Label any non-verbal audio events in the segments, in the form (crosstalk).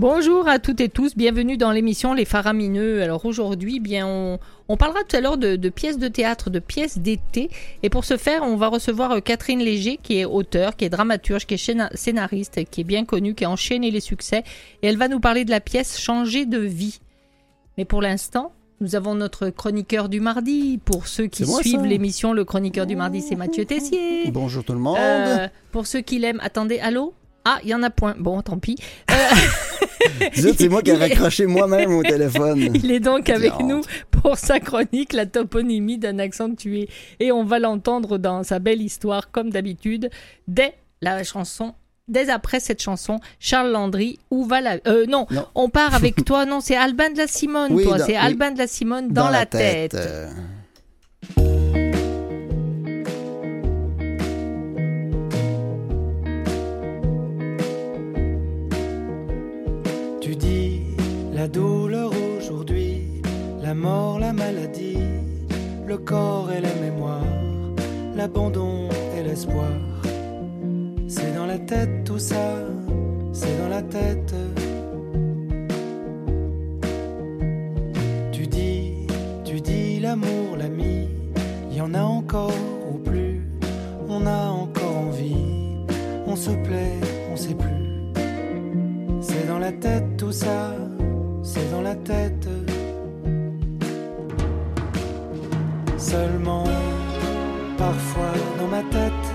Bonjour à toutes et tous, bienvenue dans l'émission Les Faramineux. Alors aujourd'hui, bien, on, on parlera tout à l'heure de, de pièces de théâtre, de pièces d'été. Et pour ce faire, on va recevoir euh, Catherine Léger, qui est auteure, qui est dramaturge, qui est scéna- scénariste, qui est bien connue, qui a enchaîné les succès. Et elle va nous parler de la pièce Changer de vie. Mais pour l'instant, nous avons notre chroniqueur du mardi. Pour ceux qui suivent l'émission, le chroniqueur du mardi, c'est Mathieu Tessier. Bonjour tout le monde. Euh, pour ceux qui l'aiment, attendez, allô? Ah, il y en a point. Bon, tant pis. Euh, (laughs) c'est moi qui ai raccroché moi-même au téléphone. (laughs) Il est donc avec nous pour sa chronique La toponymie d'un accent tué. Et on va l'entendre dans sa belle histoire, comme d'habitude, dès la chanson. Dès après cette chanson, Charles Landry, où va la... Euh, non, Non. on part avec (laughs) toi. Non, c'est Albin de la Simone, Oui, toi. C'est oui. Albin de la Simone dans, la, tête. Tu dis la douleur aujourd'hui, la mort, la maladie, le corps et la mémoire, l'abandon et l'espoir. C'est dans la tête tout ça, c'est dans la tête. Tu dis, tu dis l'amour, l'ami, il y en a encore ou plus, on a encore envie, on se plaît, on sait plus. C'est dans la tête tout ça, c'est dans la tête. Seulement, parfois dans ma tête,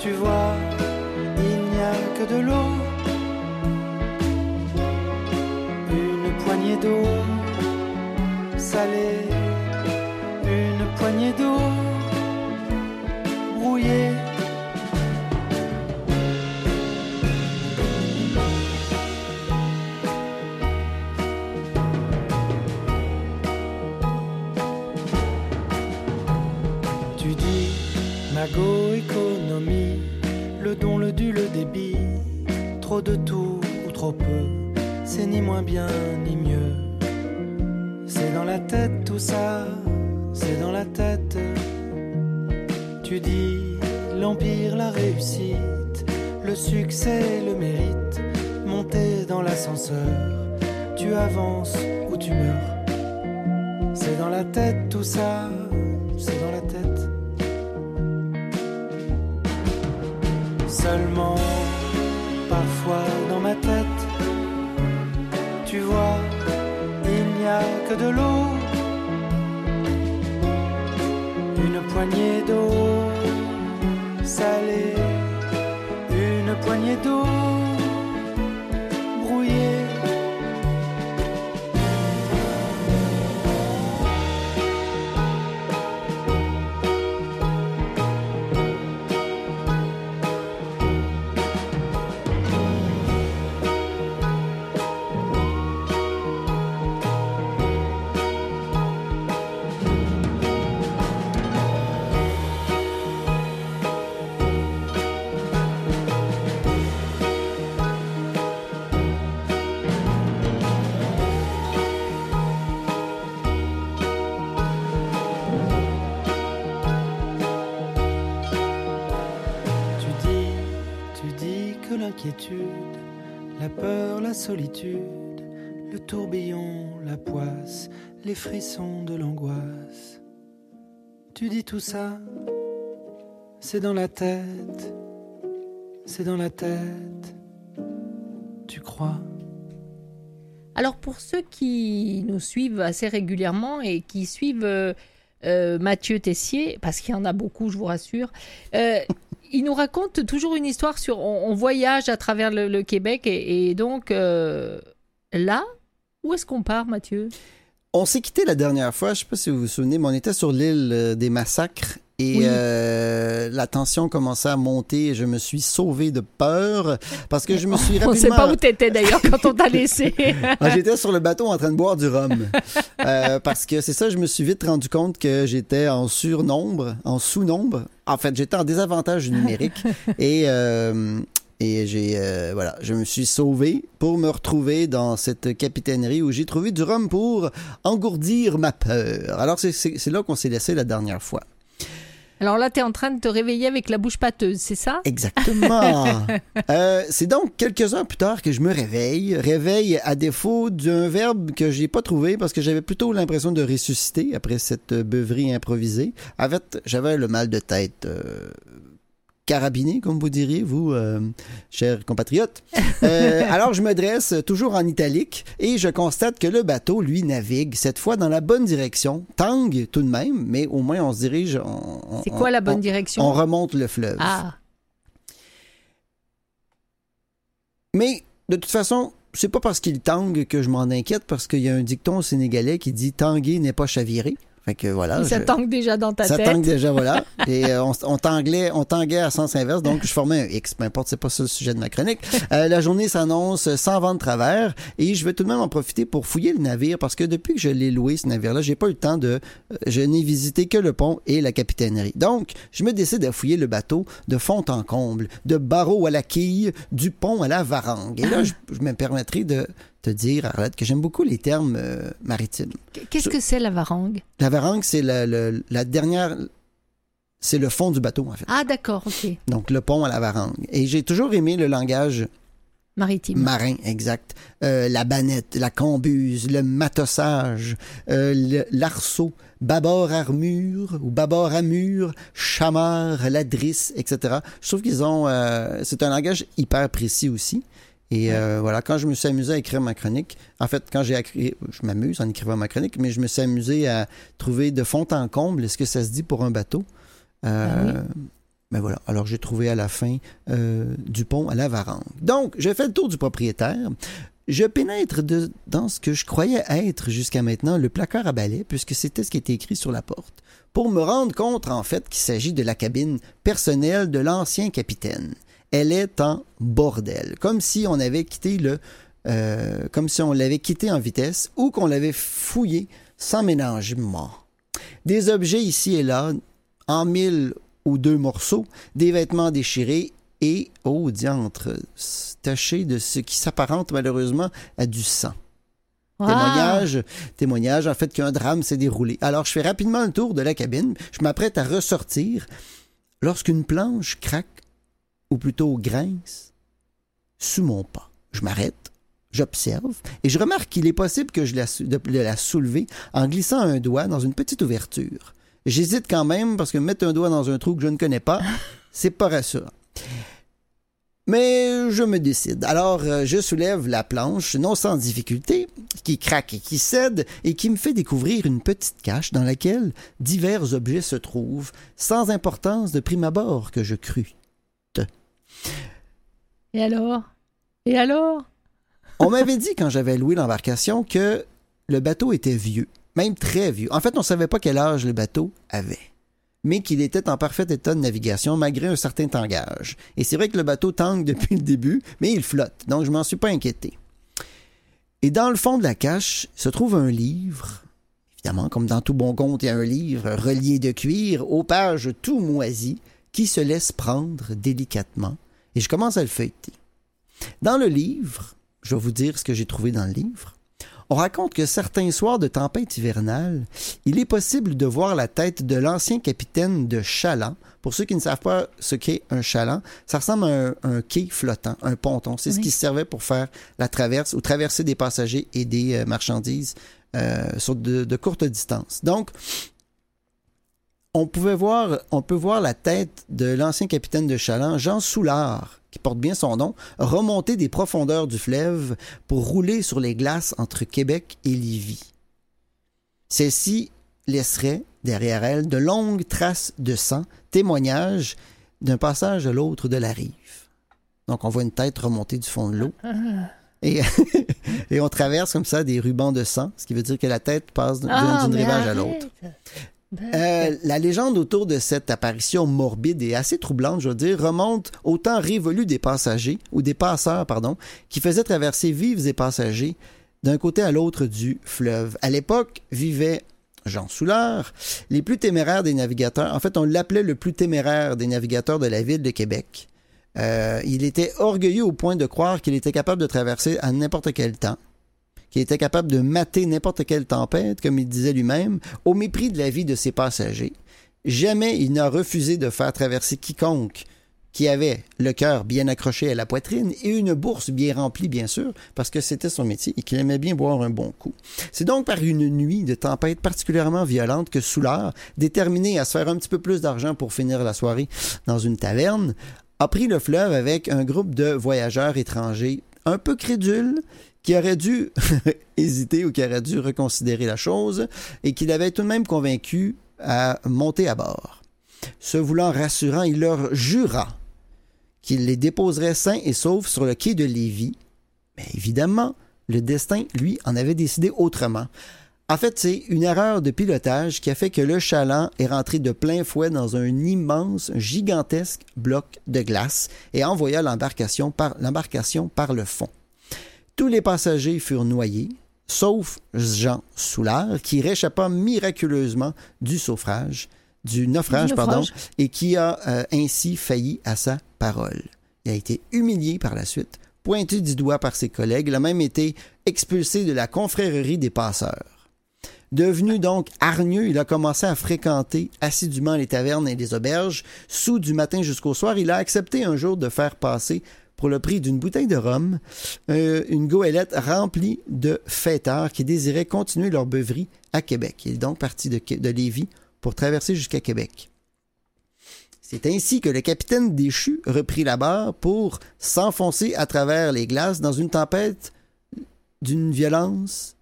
tu vois, il n'y a que de l'eau. Une poignée d'eau salée, une poignée d'eau brouillée. Magot économie, le don, le dû, le débit, trop de tout ou trop peu, c'est ni moins bien ni mieux. C'est dans la tête tout ça, c'est dans la tête. Tu dis l'empire, la réussite, le succès, le mérite, monter dans l'ascenseur, tu avances ou tu meurs. C'est dans la tête tout ça, Seulement, parfois dans ma tête, tu vois, il n'y a que de l'eau, une poignée d'eau salée, une poignée d'eau la peur, la solitude, le tourbillon, la poisse, les frissons de l'angoisse. Tu dis tout ça, c'est dans la tête, c'est dans la tête. Tu crois? Alors pour ceux qui nous suivent assez régulièrement et qui suivent euh, euh, Mathieu Tessier, parce qu'il y en a beaucoup, je vous rassure, euh, il nous raconte toujours une histoire sur on, voyage à travers le, Québec et, donc euh, là, où est-ce qu'on part, Mathieu? On s'est quitté la dernière fois, je sais pas si vous vous souvenez, mais on était sur l'île euh, des massacres et Oui. euh, la tension commençait à monter et je me suis sauvé de peur parce que je me suis (laughs) On ne sait rapidement... pas où t'étais d'ailleurs quand on t'a laissé. (laughs) Ah, j'étais sur le bateau en train de boire du rhum. Euh, parce que c'est ça, je me suis vite rendu compte que j'étais en surnombre, en sous-nombre. En fait, j'étais en désavantage numérique. (laughs) et euh, et j'ai euh, voilà, je me suis sauvé pour me retrouver dans cette capitainerie où j'ai trouvé du rhum pour engourdir ma peur. Alors c'est là qu'on s'est laissé la dernière fois. Alors là, tu es en train de te réveiller avec la bouche pâteuse, c'est ça? Exactement. (laughs) Euh, c'est donc quelques heures plus tard que je me réveille. Réveille à défaut d'un verbe que j'ai pas trouvé parce que j'avais plutôt l'impression de ressusciter après cette beuverie improvisée. En fait, j'avais le mal de tête. euh, carabiné, comme vous diriez, vous, euh, chers compatriotes. Euh, (laughs) alors, je me dresse toujours en italique et je constate que le bateau, lui, navigue cette fois dans la bonne direction. Tangue tout de même, mais au moins on se dirige. C'est quoi la bonne on- direction? On remonte le fleuve. Ah, Mais de toute façon, c'est pas parce qu'il tangue que je m'en inquiète, parce qu'il y a un dicton sénégalais qui dit tanguer n'est pas chavirer. Fait que voilà. ça je- tangue déjà dans ta ça tête. tangue déjà, voilà. (laughs) Et euh, on, on, tanguait, on tanguait à sens inverse, donc je formais un X. Peu importe, c'est pas ça le sujet de ma chronique. (laughs) Euh, la journée s'annonce sans vent de travers et je vais tout de même en profiter pour fouiller le navire parce que depuis que je l'ai loué, ce navire-là, j'ai pas eu le temps de... euh, je n'ai visité que le pont et la capitainerie. Donc, je me décide à fouiller le bateau de fond en comble, de barreau à la quille, du pont à la varangue. Et là, je, je me permettrai de te dire, Arlette, que j'aime beaucoup les termes euh, maritimes. Qu'est-ce que c'est la varangue? La varangue, c'est la, la- la dernière. C'est le fond du bateau, en fait. Ah, d'accord, ok. Donc, le pont à la varangue. Et j'ai toujours aimé le langage Maritime. marin, exact. Euh, la banette, la cambuse, le matossage, euh, le- l'arceau, bâbord armure ou bâbord amure, chamard, ladrisse, etc. Je trouve qu'ils ont... euh, c'est un langage hyper précis aussi. Et euh, voilà, quand je me suis amusé à écrire ma chronique, en fait, quand j'ai écrit, je m'amuse en écrivant ma chronique, mais je me suis amusé à trouver de fond en comble, est-ce que ça se dit pour un bateau? Euh, Ah ben voilà, alors j'ai trouvé à la fin euh, du pont à la varangue. Donc, j'ai fait le tour du propriétaire. Je pénètre de- dans ce que je croyais être jusqu'à maintenant le placard à balai, puisque c'était ce qui était écrit sur la porte, pour me rendre compte en fait qu'il s'agit de la cabine personnelle de l'ancien capitaine. Elle est en bordel, comme si on avait quitté le, euh, comme si on l'avait quitté en vitesse ou qu'on l'avait fouillé sans ménagement. Des objets ici et là, en mille ou deux morceaux, des vêtements déchirés et, oh diantre, tachés de ce qui s'apparente malheureusement à du sang. Témoignage, témoignage en fait qu'un drame s'est déroulé. Alors je fais rapidement le tour de la cabine, je m'apprête à ressortir lorsqu'une planche craque, ou plutôt grince, sous mon pas. Je m'arrête, j'observe, et je remarque qu'il est possible que je la, de la soulever en glissant un doigt dans une petite ouverture. J'hésite quand même parce que mettre un doigt dans un trou que je ne connais pas, (laughs) c'est pas rassurant. Mais je me décide. Alors, euh, je soulève la planche, non sans difficulté, qui craque et qui cède, et qui me fait découvrir une petite cache dans laquelle divers objets se trouvent, sans importance de prime abord que je crus. Et alors? Et alors? On m'avait dit quand j'avais loué l'embarcation que le bateau était vieux, même très vieux. En fait, on ne savait pas quel âge le bateau avait, mais qu'il était en parfait état de navigation malgré un certain tangage. Et c'est vrai que le bateau tangue (laughs) depuis le début, mais il flotte, donc je m'en suis pas inquiété. Et dans le fond de la cache se trouve un livre. Évidemment, comme dans tout bon conte, il y a un livre relié de cuir aux pages tout moisies qui se laisse prendre délicatement. Et je commence à le feuilleter. Dans le livre, je vais vous dire ce que j'ai trouvé dans le livre. On raconte que certains soirs de tempête hivernale, il est possible de voir la tête de l'ancien capitaine de chaland. Pour ceux qui ne savent pas ce qu'est un chaland, ça ressemble à un, un quai flottant, un ponton. C'est ce qui servait pour faire la traverse ou traverser des passagers et des euh, marchandises euh, sur de, de courtes distances. Donc, on pouvait voir, on peut voir la tête de l'ancien capitaine de Chaland, Jean Soulard, qui porte bien son nom, remonter des profondeurs du fleuve pour rouler sur les glaces entre Québec et Lévis. Celle-ci laisserait derrière elle de longues traces de sang, témoignage d'un passage à l'autre de la rive. Donc on voit une tête remonter du fond de l'eau. Et, (laughs) et on traverse comme ça des rubans de sang, ce qui veut dire que la tête passe d'une Ah, rivage à l'autre. Euh, la légende autour de cette apparition morbide et assez troublante, je veux dire, remonte au temps révolu des passagers, ou des passeurs, pardon, qui faisaient traverser vives et passagers d'un côté à l'autre du fleuve. À l'époque, vivait Jean Soulard, les plus téméraires des navigateurs. En fait, on l'appelait le plus téméraire des navigateurs de la ville de Québec. Euh, il était orgueilleux au point de croire qu'il était capable de traverser à n'importe quel temps qu'il était capable de mater n'importe quelle tempête, comme il disait lui-même, au mépris de la vie de ses passagers. Jamais il n'a refusé de faire traverser quiconque qui avait le cœur bien accroché à la poitrine et une bourse bien remplie, bien sûr, parce que c'était son métier et qu'il aimait bien boire un bon coup. C'est donc par une nuit de tempête particulièrement violente que Soulard, déterminé à se faire un petit peu plus d'argent pour finir la soirée dans une taverne, a pris le fleuve avec un groupe de voyageurs étrangers un peu crédules qui auraient dû (laughs) hésiter ou qui auraient dû reconsidérer la chose et qui l'avaient tout de même convaincu à monter à bord. Se voulant rassurant, il leur jura qu'il les déposerait sains et saufs sur le quai de Lévis. Mais évidemment, le destin, lui, en avait décidé autrement. En fait, c'est une erreur de pilotage qui a fait que le chaland est rentré de plein fouet dans un immense, gigantesque bloc de glace et envoya l'embarcation par le fond. Tous les passagers furent noyés, sauf Jean Soulard, qui réchappa miraculeusement du naufrage, du naufrage, pardon, et qui a euh, ainsi failli à sa parole. Il a été humilié par la suite, pointé du doigt par ses collègues, il a même été expulsé de la confrérie des passeurs. Devenu donc hargneux, il a commencé à fréquenter assidûment les tavernes et les auberges. Sous du matin jusqu'au soir, il a accepté un jour de faire passer, pour le prix d'une bouteille de rhum, euh, une goélette remplie de fêteurs qui désiraient continuer leur beuverie à Québec. Il est donc parti de, de Lévis pour traverser jusqu'à Québec. C'est ainsi que le capitaine déchu reprit la barre pour s'enfoncer à travers les glaces dans une tempête d'une violence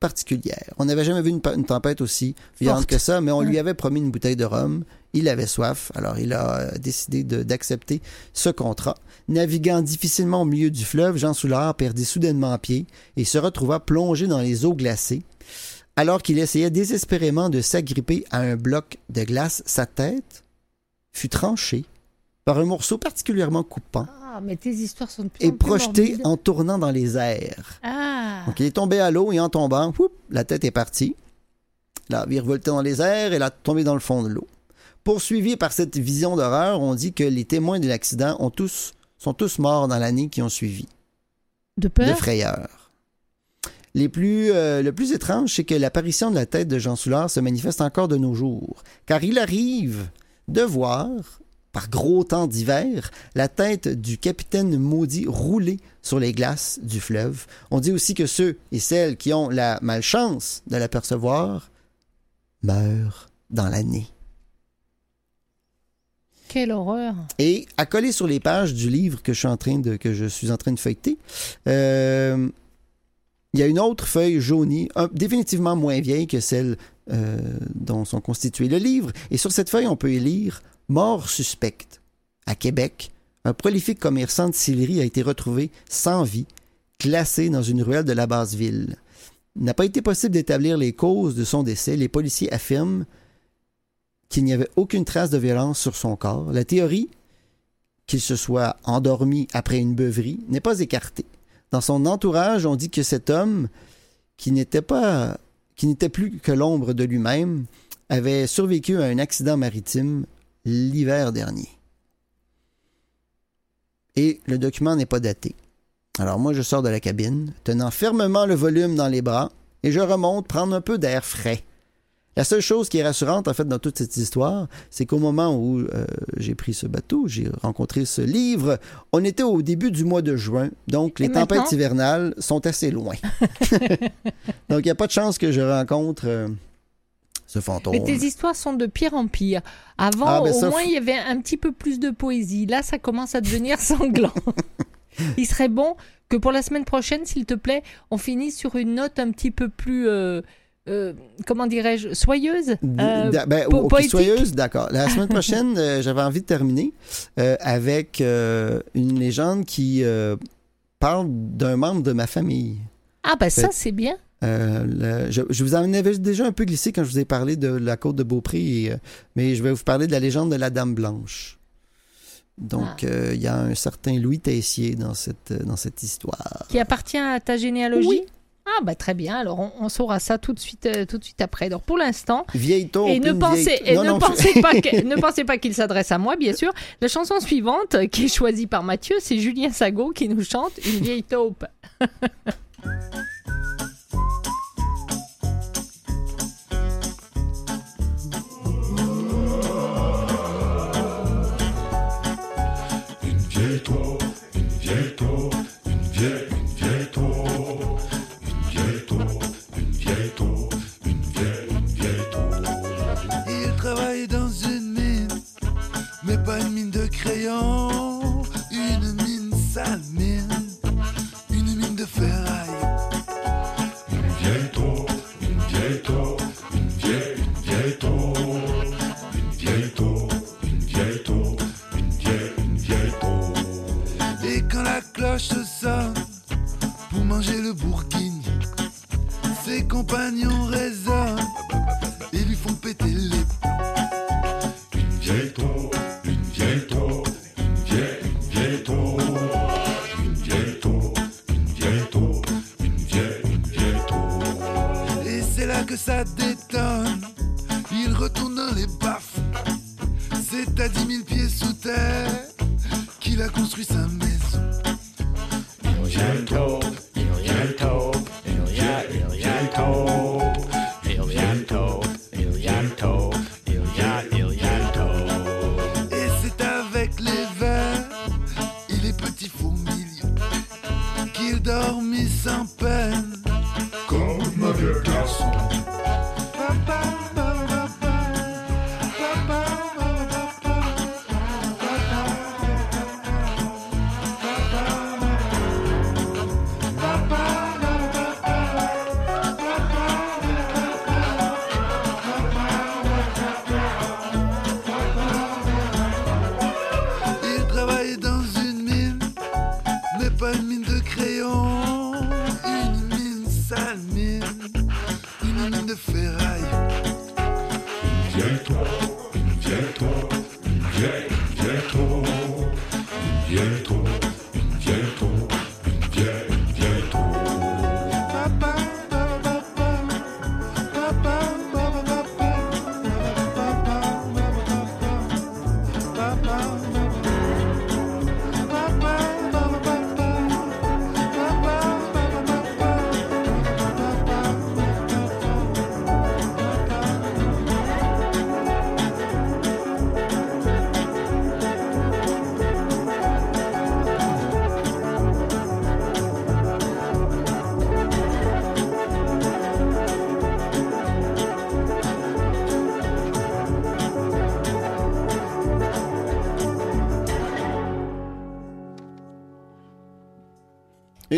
particulière. On n'avait jamais vu une, tempête aussi violente Forte. que ça, mais on lui avait promis une bouteille de rhum. Il avait soif, alors il a euh, décidé d'accepter ce contrat. Naviguant difficilement au milieu du fleuve, Jean Soulard perdit soudainement pied et se retrouva plongé dans les eaux glacées. Alors qu'il essayait désespérément de s'agripper à un bloc de glace, sa tête fut tranchée par un morceau particulièrement coupant Ah, mais tes histoires sont de plus et en plus projeté morbides. en tournant dans les airs. Ah, Donc il est tombé à l'eau et en tombant, whoop, la tête est partie. Là, il revoltait dans les airs et l'a tombé dans le fond de l'eau. Poursuivi par cette vision d'horreur, on dit que les témoins de l'accident ont tous, sont tous morts dans l'année qui ont suivi, de de peur frayeur. Les plus, euh, le plus étrange, c'est que l'apparition de la tête de Jean Soulard se manifeste encore de nos jours, car il arrive de voir, par gros temps d'hiver, la tête du capitaine maudit rouler sur les glaces du fleuve. On dit aussi que ceux et celles qui ont la malchance de l'apercevoir meurent dans l'année. Quelle horreur. Et à coller sur les pages du livre que je suis en train de, que je suis en train de feuilleter, euh, il y a une autre feuille jaunie, un- définitivement moins vieille que celle euh, dont sont constitués le livre. Et sur cette feuille, on peut y lire Mort suspecte. À Québec, un prolifique commerçant de céleri a été retrouvé sans vie, classé dans une ruelle de la basse ville. Il n'a pas été possible d'établir les causes de son décès. Les policiers affirment qu'il n'y avait aucune trace de violence sur son corps. La théorie qu'il se soit endormi après une beuverie n'est pas écartée. Dans son entourage, on dit que cet homme, qui n'était pas, qui n'était plus que l'ombre de lui-même, avait survécu à un accident maritime l'hiver dernier. Et le document n'est pas daté. Alors moi, je sors de la cabine, tenant fermement le volume dans les bras, et je remonte prendre un peu d'air frais. La seule chose qui est rassurante, en fait, dans toute cette histoire, c'est qu'au moment où euh, j'ai pris ce bateau, j'ai rencontré ce livre, on était au début du mois de juin, donc les Et tempêtes hivernales sont assez loin. (laughs) donc il n'y a pas de chance que je rencontre euh, ce fantôme. Mais tes histoires sont de pire en pire. Avant, Ah, ben au ça, moins, il y avait un petit peu plus de poésie. Là, ça commence à devenir (laughs) sanglant. il serait bon que pour la semaine prochaine, s'il te plaît, on finisse sur une note un petit peu plus, euh, euh, comment dirais-je, soyeuse. Euh, ben, po- soyeuse, d'accord. La semaine prochaine, euh, (laughs) j'avais envie de terminer avec une légende qui parle d'un membre de ma famille. Ah, ben ça, c'est bien. Euh, le- je, je vous en avais déjà un peu glissé quand je vous ai parlé de la côte de Beaupré, et, euh, mais je vais vous parler de la légende de la Dame Blanche. Donc, Ah. euh, il y a un certain Louis Tessier dans cette, dans cette histoire. Qui appartient à ta généalogie? Oui. Ah, bah très bien. Alors, on, on saura ça tout de suite, euh, tout de suite après. Donc, pour l'instant, Vieille taupe, Et ne pensez, vieille- et Non, ne non, pensez pas que- (laughs) ne pensez pas qu'il s'adresse à moi, bien sûr. La chanson suivante, qui est choisie par Mathieu, c'est Julien Sago qui nous chante Une vieille taupe. (laughs) crayon, une mine sale mine, une mine de ferraille. Une vieille taupe, une vieille taupe, une vieille, une vieille taupe, une vieille taupe, une vieille taupe, une vieille, une vieille. Et quand la cloche sonne pour manger le bourguigne, ses compagnons résonnent et lui font péter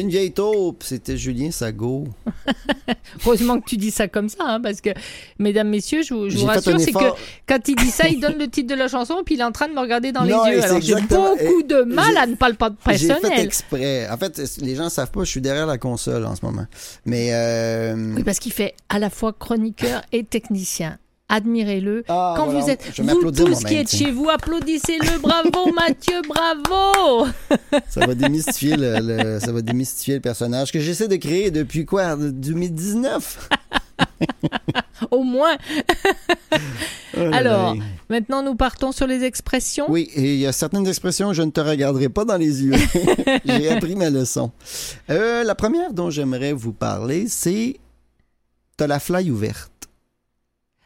Une vieille taupe, c'était Julien Sago. (laughs) Heureusement que tu dis ça comme ça, hein, parce que, mesdames, messieurs, je vous, je rassure, c'est que quand il dit ça, il donne (laughs) le titre de la chanson, puis il est en train de me regarder dans Non, les yeux. Alors j'ai beaucoup de mal à ne pas le pas J'ai fait personnel. exprès. En fait, les gens savent pas, je suis derrière la console en ce moment. Mais euh, Oui, parce qu'il fait à la fois chroniqueur et technicien. Admirez-le. Ah, Quand voilà, vous êtes, vous tous qui êtes chez vous, applaudissez-le. Bravo, (laughs) Mathieu, bravo. ça va démystifier le, le- ça va démystifier le personnage que j'essaie de créer depuis quoi? 2019. (laughs) Au moins. (laughs) Oh Alors, maintenant, nous partons sur les expressions. Oui, et il y a certaines expressions, je ne te regarderai pas dans les yeux. J'ai appris ma leçon. Euh, la première dont j'aimerais vous parler, c'est T'as la fly ouverte.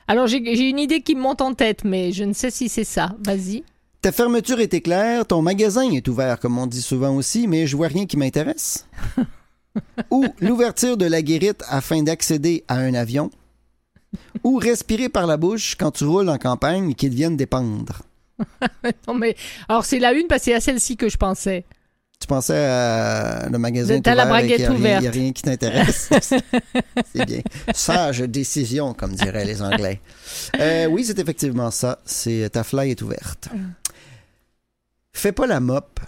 Alors, j'ai une idée qui me monte en tête, mais je ne sais si c'est ça. Vas-y. Ta fermeture est éclair, ton magasin est ouvert, comme on dit souvent aussi, mais je vois rien qui m'intéresse. (laughs) Ou l'ouverture de la guérite afin d'accéder à un avion. Ou respirer par la bouche quand tu roules en campagne et qu'ils viennent dépendre. (laughs) Non, mais alors c'est la une parce que c'est à celle-ci que je pensais. Tu pensais à le magasin De- t'as la braguette rien- Il n'y a ouverte. rien qui t'intéresse. (laughs) c'est bien. Sage décision, comme diraient les Anglais. Euh, oui, c'est effectivement ça. C'est ta fly est ouverte. Fais pas la mop.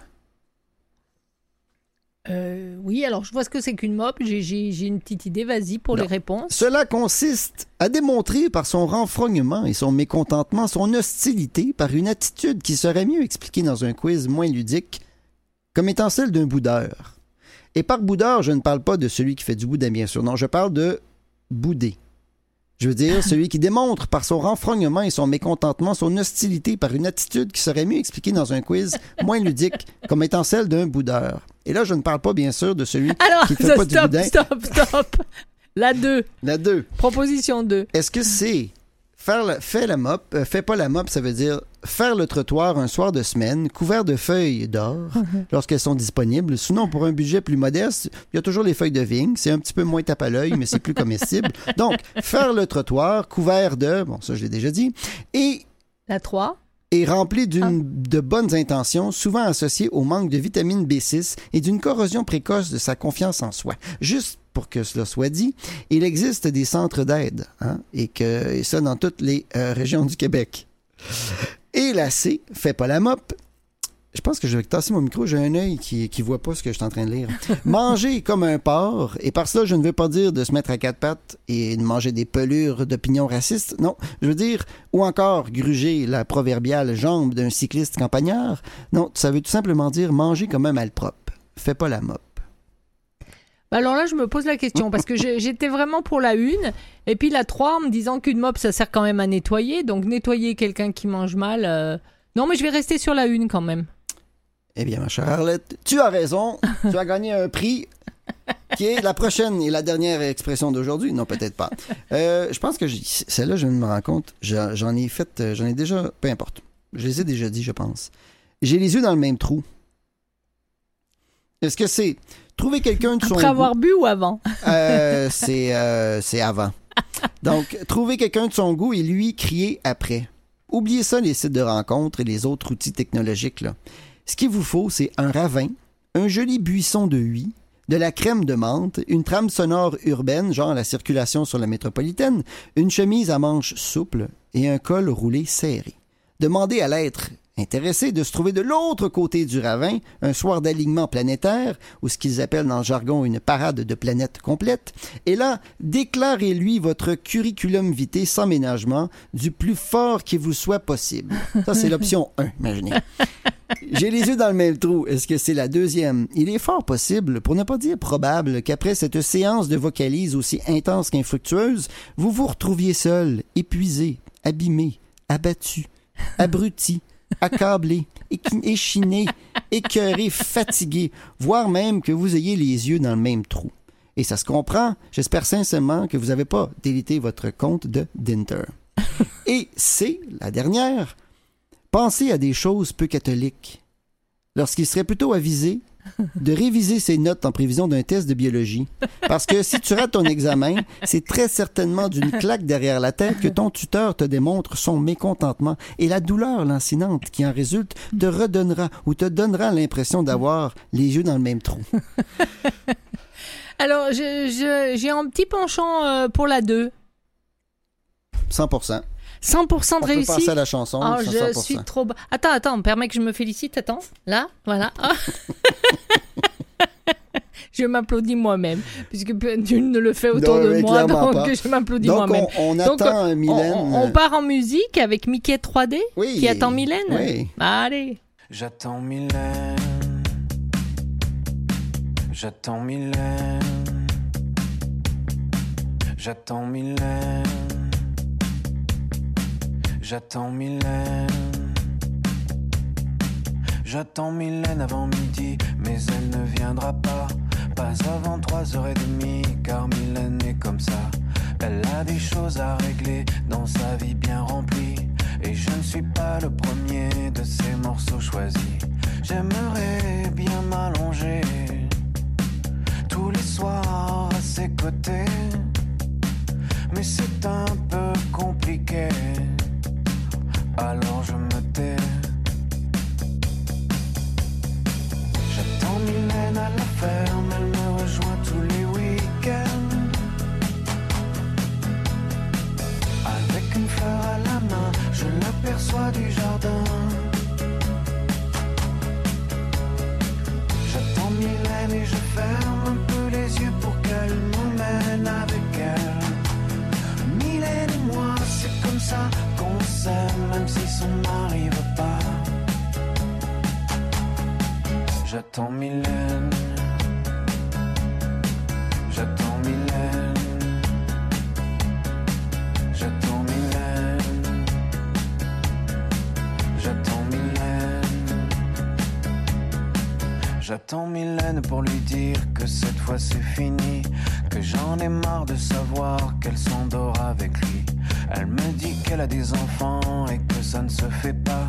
Euh, oui, alors je vois ce que c'est qu'une mop. J'ai- une petite idée. Vas-y pour Non. les réponses. Cela consiste à démontrer par son renfrognement et son mécontentement son hostilité par une attitude qui serait mieux expliquée dans un quiz moins ludique comme étant celle d'un boudeur. Et par boudeur, je ne parle pas de celui qui fait du boudin, bien sûr. Non, je parle de bouder. Je veux dire, celui qui démontre par son renfrognement et son mécontentement son hostilité par une attitude qui serait mieux expliquée dans un quiz moins ludique comme étant celle d'un boudeur. Et là, je ne parle pas, bien sûr, de celui (laughs) Alors, qui fait pas du boudin. stop, stop. La 2. La deux. Proposition 2. Est-ce que c'est faire la, fais la mop, euh, fais pas la mop, ça veut dire faire le trottoir un soir de semaine, couvert de feuilles d'or (laughs) lorsqu'elles sont disponibles. Sinon, pour un budget plus modeste, il y a toujours les feuilles de vigne. C'est un petit peu moins tape à l'œil, mais c'est plus (laughs) comestible. Donc, faire le trottoir couvert de, bon, ça je l'ai déjà dit, et La 3. est rempli d'une de bonnes intentions, souvent associées au manque de vitamine B6 et d'une corrosion précoce de sa confiance en soi. Juste pour que cela soit dit, il existe des centres d'aide, hein, et que et ça dans toutes les euh, régions du Québec. Et la C fait pas la mop. Je pense que je vais tasser mon micro, j'ai un œil qui qui voit pas ce que je suis en train de lire. (laughs) manger comme un porc, et par cela je ne veux pas dire de se mettre à quatre pattes et de manger des pelures d'opinion racistes, non, je veux dire, ou encore gruger la proverbiale jambe d'un cycliste campagnard, non, ça veut tout simplement dire manger comme un malpropre. Fais pas la mop. Bah alors là, je me pose la question parce que (laughs) j'étais vraiment pour la 1 et puis la 3 en me disant qu'une mop ça sert quand même à nettoyer. Donc nettoyer quelqu'un qui mange mal. euh, Non, mais je vais rester sur la 1 quand même. Eh bien, ma chère Arlette, tu as raison. tu as gagné un prix qui est la prochaine et la dernière expression d'aujourd'hui. Non, peut-être pas. Euh, je pense que celle-là, je me rends compte, j'en ai fait, j'en ai déjà, peu importe. Je les ai déjà dit, je pense. J'ai les yeux dans le même trou. Est-ce que c'est trouver quelqu'un de son Après goût- avoir bu ou avant? Euh, c'est euh, c'est avant. Donc, trouver quelqu'un de son goût et lui crier après. Oubliez ça, les sites de rencontres et les autres outils technologiques. Là. Ce qu'il vous faut, c'est un ravin, un joli buisson de huit, de la crème de menthe, une trame sonore urbaine, genre la circulation sur la métropolitaine, une chemise à manches souples et un col roulé serré. Demandez à l'être intéressé de se trouver de l'autre côté du ravin, un soir d'alignement planétaire, ou ce qu'ils appellent dans le jargon une parade de planètes complète, et là, déclarez-lui votre curriculum vitae sans ménagement du plus fort qui vous soit possible. Ça, c'est l'option 1, imaginez. (laughs) J'ai les yeux dans le même trou. Est-ce que c'est la deuxième? Il est fort possible, pour ne pas dire probable, qu'après cette séance de vocalise aussi intense qu'infructueuse, vous vous retrouviez seul, épuisé, abîmé, abattu, (laughs) abruti, accablé, échiné, écœuré, fatigué, voire même que vous ayez les yeux dans le même trou. Et ça se comprend. J'espère sincèrement que vous n'avez pas délité votre compte de Dinter. Et c'est la dernière. Pensez à des choses peu catholiques. Lorsqu'il serait plutôt avisé de réviser ses notes en prévision d'un test de biologie. Parce que si tu rates ton examen, c'est très certainement d'une claque derrière la tête que ton tuteur te démontre son mécontentement et la douleur lancinante qui en résulte te redonnera ou te donnera l'impression d'avoir les yeux dans le même trou. Alors, je- je- j'ai un petit penchant euh, pour la 2. 100%. 100% On de peut réussite. passer à la chanson. Oh, je 100%. suis trop... Attends, attends, permets que je me félicite. Attends, là, voilà. Ah. (laughs) je m'applaudis moi-même, puisque tu ne le fais autour Non, de moi, donc pas. (laughs) je m'applaudis moi-même. on, on Donc, attend Mylène. on- on part en musique avec Mickey 3D Oui. qui attend Mylène Oui. Allez. J'attends Mylène. J'attends Mylène. J'attends Mylène. J'attends Mylène. J'attends Mylène avant midi, mais elle ne viendra pas. Pas avant 3h30, car Mylène est comme ça. Elle a des choses à régler dans sa vie bien remplie. Et je ne suis pas le premier de ces morceaux choisis. J'aimerais bien m'allonger tous les soirs à ses côtés. Mais c'est un peu compliqué. Alors je me tais. J'attends Mylène à la ferme, elle me rejoint tous les week-ends. Avec une fleur à la main, je l'aperçois du jardin. J'attends Mylène et je ferme un peu les yeux pour qu'elle m'emmène avec elle. C'est comme ça qu'on s'aime, même si mari veut pas. J'attends Mylène. J'attends Mylène. J'attends Mylène. J'attends Mylène. J'attends Mylène pour lui dire que cette fois c'est fini. Que j'en ai marre de savoir qu'elle s'endort avec lui. Elle me dit qu'elle a des enfants et que ça ne se fait pas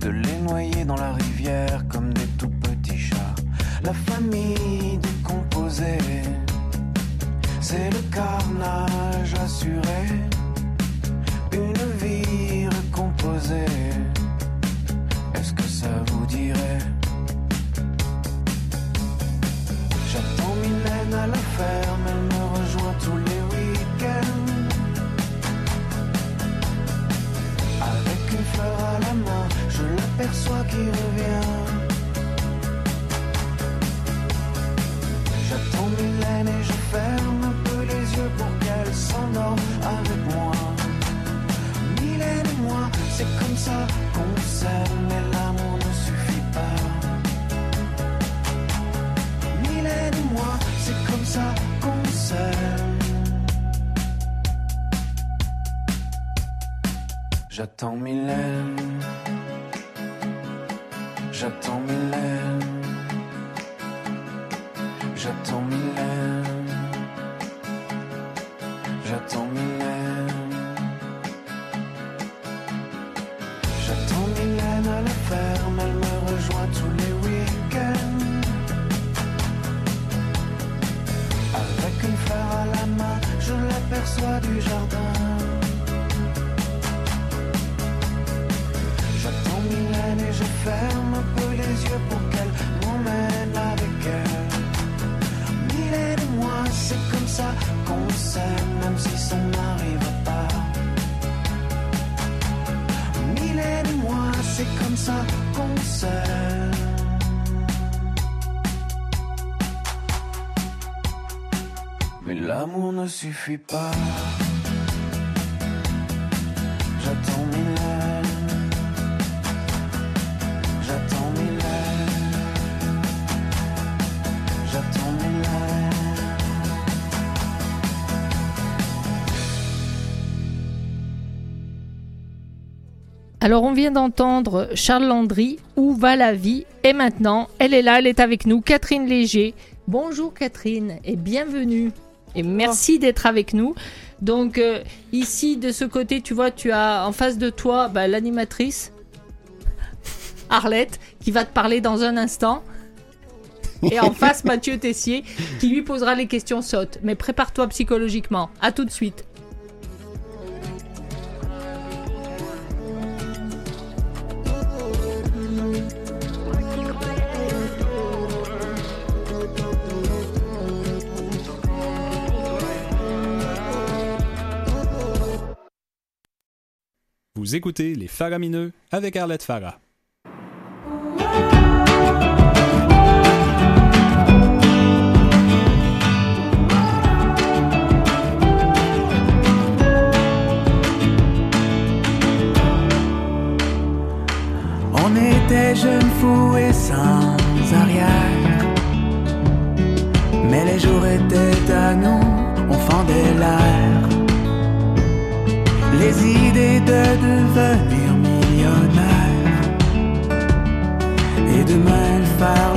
de les noyer dans la rivière comme des tout petits chats. La famille décomposée, c'est le carnage assuré. Une vie recomposée, est-ce que ça vous dirait? m'aperçois qu'il revient. J'attends Mylène et je ferme un peu les yeux pour qu'elle s'endorme avec moi. Mylène et moi, c'est comme ça qu'on s'aime, mais l'amour ne suffit pas. Mylène et moi, c'est comme ça qu'on s'aime. J'attends Mylène. J'attends Mylène. J'attends Mylène. J'attends Mylène. J'attends Mylène à la ferme, elle me rejoint tous les week-ends. Avec une fleur à la main, je l'aperçois du jardin. Et je ferme un peu les yeux pour qu'elle m'emmène avec elle. Mylène et moi, c'est comme ça qu'on s'aime, même si ça n'arrive pas. Mylène et moi, c'est comme ça qu'on s'aime. Mais l'amour ne suffit pas. Alors on vient d'entendre Charles Landry, Où va la vie? Et maintenant, elle est là, elle est avec nous, Catherine Léger. Bonjour Catherine et bienvenue. Et merci d'être avec nous. Donc euh, ici, de ce côté, tu vois, tu as en face de toi bah, l'animatrice, Arlette, qui va te parler dans un instant. Et en face, (laughs) Mathieu Tessier, qui lui posera les questions sautes. Mais prépare-toi psychologiquement. À tout de suite. Vous écoutez Les Faramineux avec Arlette Farah. On était jeunes fous et sans de devenir millionnaire. Et de même faire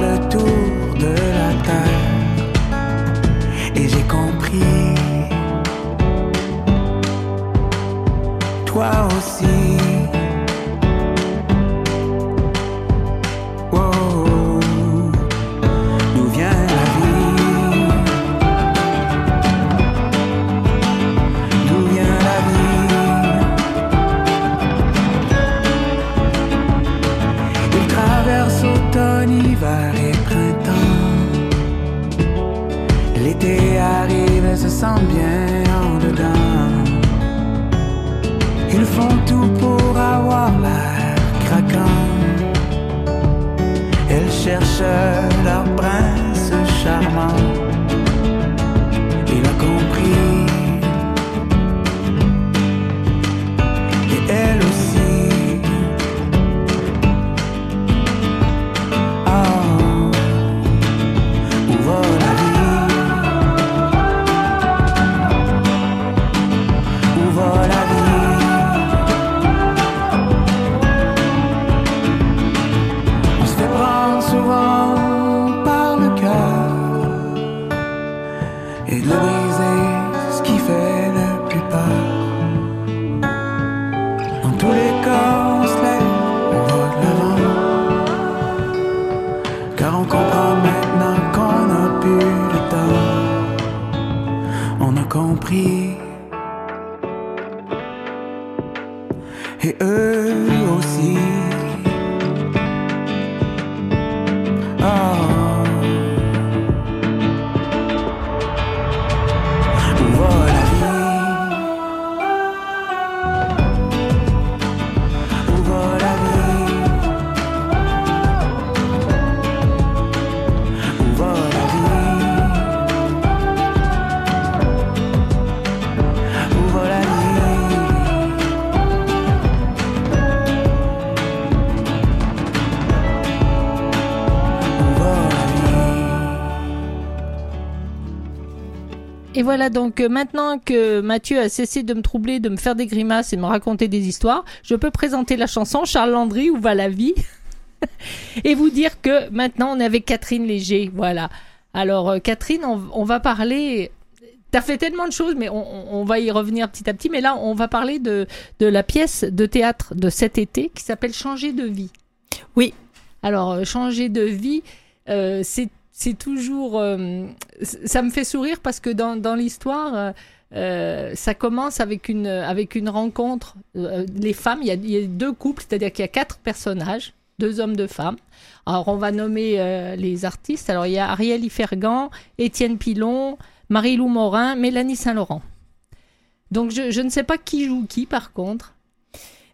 Et voilà, donc euh, maintenant que Mathieu a cessé de me troubler, de me faire des grimaces et de me raconter des histoires, je peux présenter la chanson Charles Landry, Où va la vie (laughs) Et vous dire que maintenant on est avec Catherine Léger. Voilà. Alors, euh, Catherine, on, on va parler. T'as fait tellement de choses, mais on, on va y revenir petit à petit. Mais là, on va parler de, de la pièce de théâtre de cet été qui s'appelle Changer de vie. Oui. Alors, euh, changer de vie, euh, c'est c'est toujours. euh, ça me fait sourire parce que dans, l'histoire, euh, euh, ça commence avec une, rencontre. Les femmes, il y, a, deux couples, c'est-à-dire qu'il y a quatre personnages, deux hommes, deux femmes. Alors, on va nommer les artistes. Alors, il y a Ariel Ifergan, Étienne Pilon, Marie-Lou Morin, Mélanie Saint-Laurent. Donc, je, je ne sais pas qui joue qui, par contre.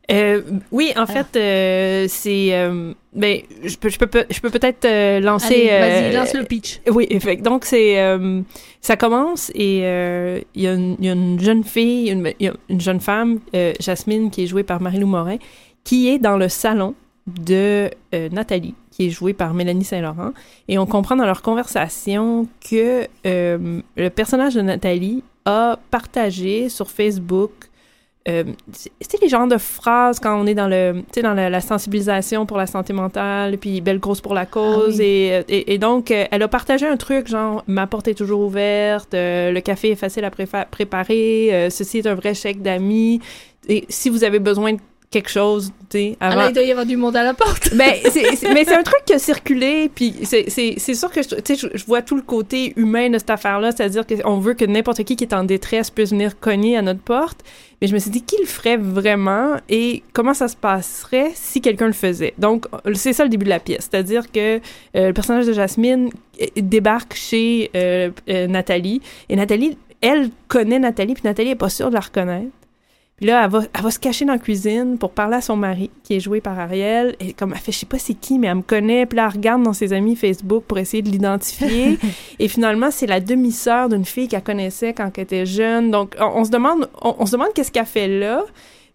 Euh, oui, en fait, euh, c'est. euh, ben, je peux, je peux, je peux peut-être euh, lancer. Allez, vas-y, euh, lance le pitch. Oui, effect- donc c'est euh, ça commence et euh, il y, a une- il y a une jeune fille, une, y a une jeune femme, euh, Jasmine, qui est jouée par Marie-Lou Morin, qui est dans le salon de Nathalie, qui est jouée par Mélanie Saint-Laurent, et on comprend dans leur conversation que euh, le personnage de Nathalie a partagé sur Facebook euh, c'est les genres de phrases quand on est dans le dans la, la sensibilisation pour la santé mentale puis belle grosse pour la cause Ah oui. et, et, et donc euh, elle a partagé un truc genre ma porte est toujours ouverte euh, le café est facile à préparer euh, ceci est un vrai chèque d'amis et si vous avez besoin de quelque chose tu sais Ah avant là, il doit y avoir du monde à la porte. (laughs) ben, c'est, mais c'est un truc qui a circulé, puis c'est, c'est, c'est sûr que tu sais, je, je vois tout le côté humain de cette affaire-là, c'est-à-dire qu'on veut que n'importe qui qui est en détresse puisse venir cogner à notre porte. Mais je me suis dit, qui le ferait vraiment et comment ça se passerait si quelqu'un le faisait? Donc, c'est ça le début de la pièce, c'est-à-dire que euh, le personnage de Jasmine euh, débarque chez euh, euh, Nathalie, et Nathalie, elle connaît Nathalie, puis Nathalie est pas sûre de la reconnaître. Puis là, elle va, elle va se cacher dans la cuisine pour parler à son mari, qui est joué par Ariel. Et comme elle fait, je sais pas c'est qui, mais elle me connaît. Puis là, elle regarde dans ses amis Facebook pour essayer de l'identifier. (laughs) et finalement, c'est la demi-sœur d'une fille qu'elle connaissait quand elle était jeune. Donc, on, on se demande, on, on se demande qu'est-ce qu'elle fait là.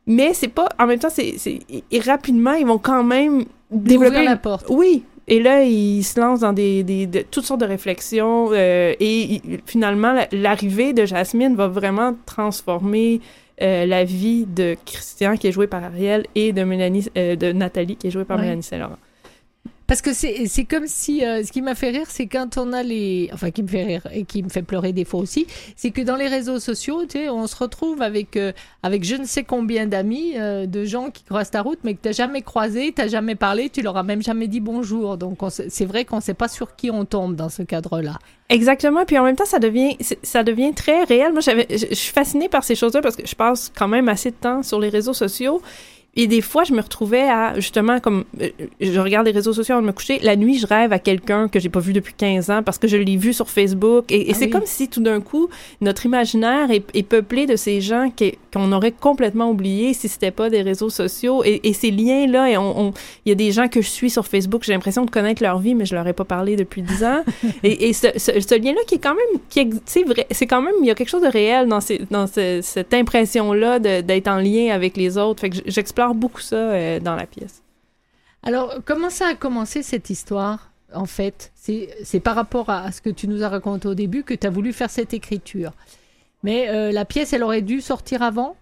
Mais c'est pas, en même temps, c'est, c'est, et rapidement, ils vont quand même développer Ouvrir la porte. oui. Et là, il se lance dans des, des, de- toutes sortes de réflexions. euh, et il- finalement, la- l'arrivée de Jasmine va vraiment transformer euh, la vie de Christian, qui est joué par Ariel, et de Mélanie, euh, de Nathalie, qui est jouée par Ouais. Mélanie Saint-Laurent. Parce que c'est comme si euh, ce qui m'a fait rire, c'est quand on a les enfin qui me fait rire et qui me fait pleurer des fois aussi, c'est que dans les réseaux sociaux, tu sais, on se retrouve avec euh, avec je ne sais combien d'amis, euh, de gens qui croisent ta route, mais que t'as jamais croisé, t'as jamais parlé, tu leur as même jamais dit bonjour. Donc c'est vrai qu'on sait pas sur qui on tombe dans ce cadre-là. Exactement. Puis en même temps, ça devient, ça devient très réel. Moi, je suis fascinée par ces choses-là parce que je passe quand même assez de temps sur les réseaux sociaux. Et des fois, je me retrouvais à, justement, comme, euh, je regarde les réseaux sociaux avant de me coucher. La nuit, je rêve à quelqu'un que j'ai pas vu depuis 15 ans parce que je l'ai vu sur Facebook. Et, et Ah c'est oui. comme si, tout d'un coup, notre imaginaire est, est peuplé de ces gens qu'on aurait complètement oubliés si c'était pas des réseaux sociaux. Et, et ces liens-là, et on, on- il y a des gens que je suis sur Facebook, j'ai l'impression de connaître leur vie, mais je leur ai pas parlé depuis 10 ans. (laughs) et et ce, ce, ce lien-là qui est quand même, qui c'est vrai, c'est quand même, il y a quelque chose de réel dans, ces, dans ce- cette impression-là d'être en lien avec les autres. Fait que beaucoup ça euh, dans la pièce. Alors comment ça a commencé cette histoire en fait? C'est par rapport à, à ce que tu nous as raconté au début que tu as voulu faire cette écriture. Mais euh, la pièce, elle aurait dû sortir avant?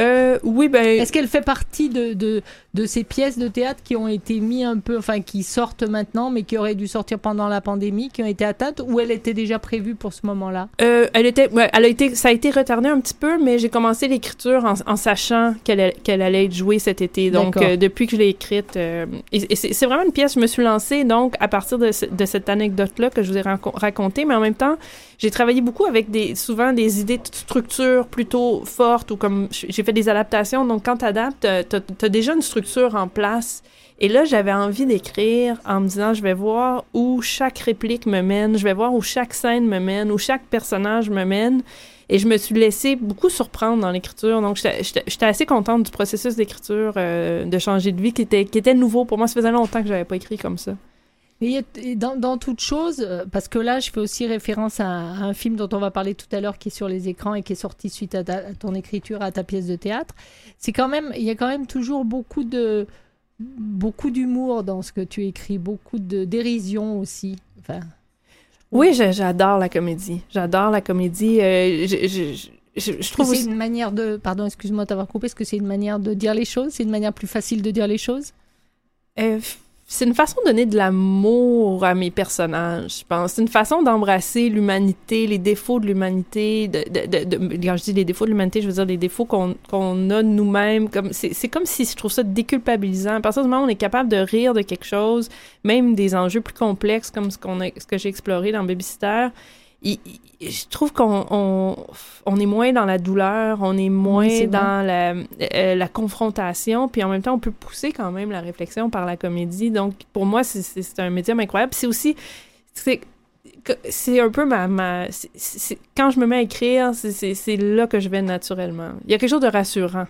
Euh, oui, ben, Est-ce qu'elle fait partie de, de, de ces pièces de théâtre qui ont été mis un peu, enfin qui sortent maintenant, mais qui auraient dû sortir pendant la pandémie, qui ont été atteintes, ou elle était déjà prévue pour ce moment-là? Euh, elle était, ouais, elle a été, ça a été retardé un petit peu, mais j'ai commencé l'écriture en, en sachant qu'elle allait- qu'elle allait être jouée cet été. Donc, euh, depuis que je l'ai écrite, euh, et, et c'est vraiment une pièce. Je me suis lancée donc à partir de, ce- de cette anecdote-là que je vous ai raco- racontée, mais en même temps, j'ai travaillé beaucoup avec des, souvent des idées de structure plutôt fortes ou comme j'ai fait des adaptations. Donc, quand tu adaptes, tu as déjà une structure en place. Et là, j'avais envie d'écrire en me disant, je vais voir où chaque réplique me mène, je vais voir où chaque scène me mène, où chaque personnage me mène. Et je me suis laissée beaucoup surprendre dans l'écriture. Donc, j'étais assez contente du processus d'écriture, euh, de changer de vie, qui était, qui était nouveau pour moi. Ça faisait longtemps que j'avais pas écrit comme ça. Et dans, dans toute chose, euh, parce que là, je fais aussi référence à, à un film dont on va parler tout à l'heure, qui est sur les écrans et qui est sorti suite à, ta- à ton écriture, à ta pièce de théâtre. C'est quand même, il y a quand même toujours beaucoup de beaucoup d'humour dans ce que tu écris, beaucoup de dérision aussi. Enfin, Oui, j'a- j'adore la comédie. J'adore la comédie. Euh, je, je- je- je- je Est-ce que trouve c'est une manière de. Pardon, excuse-moi de t'avoir coupé. Est-ce que c'est une manière de dire les choses? C'est une manière plus facile de dire les choses? Euh, c'est une façon de donner de l'amour à mes personnages, je pense. C'est une façon d'embrasser l'humanité, les défauts de l'humanité. De, quand je dis les défauts de l'humanité, je veux dire les défauts qu'on qu'on a nous-mêmes. Comme, c'est, comme si je trouve ça déculpabilisant. À partir du moment où on est capable de rire de quelque chose, même des enjeux plus complexes comme ce, qu'on ce que j'ai exploré dans Babysitter, il- il- je trouve qu'on on, on est moins dans la douleur, on est moins dans la, euh, la confrontation, puis en même temps, on peut pousser quand même la réflexion par la comédie. Donc, pour moi, c'est- un médium incroyable. C'est aussi... c'est un peu ma... ma quand je me mets à écrire, c'est- là que je vais naturellement. Il y a quelque chose de rassurant.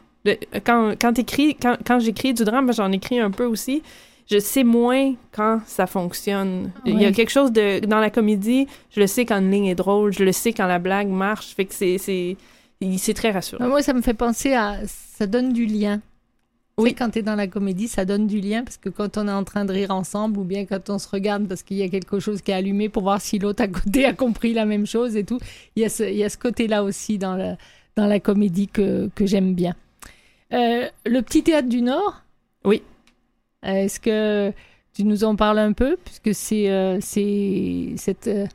Quand quand, quand, quand j'écris du drame, j'en écris un peu aussi, je sais moins quand ça fonctionne. Il y a quelque chose de... Dans la comédie, je le sais quand une ligne est drôle, je le sais quand la blague marche, fait que c'est... c'est c'est très rassurant. Moi, ça me fait penser à. Ça donne du lien. Oui. Oui. quand tu es dans la comédie, ça donne du lien parce que quand on est en train de rire ensemble ou bien quand on se regarde parce qu'il y a quelque chose qui est allumé pour voir si l'autre à côté a compris la même chose et tout, il y a ce, il y a ce côté-là aussi dans la, dans la comédie que, que j'aime bien. Euh, le petit théâtre du Nord? Oui. Euh, Est-ce que tu nous en parles un peu puisque c'est euh, cette. euh,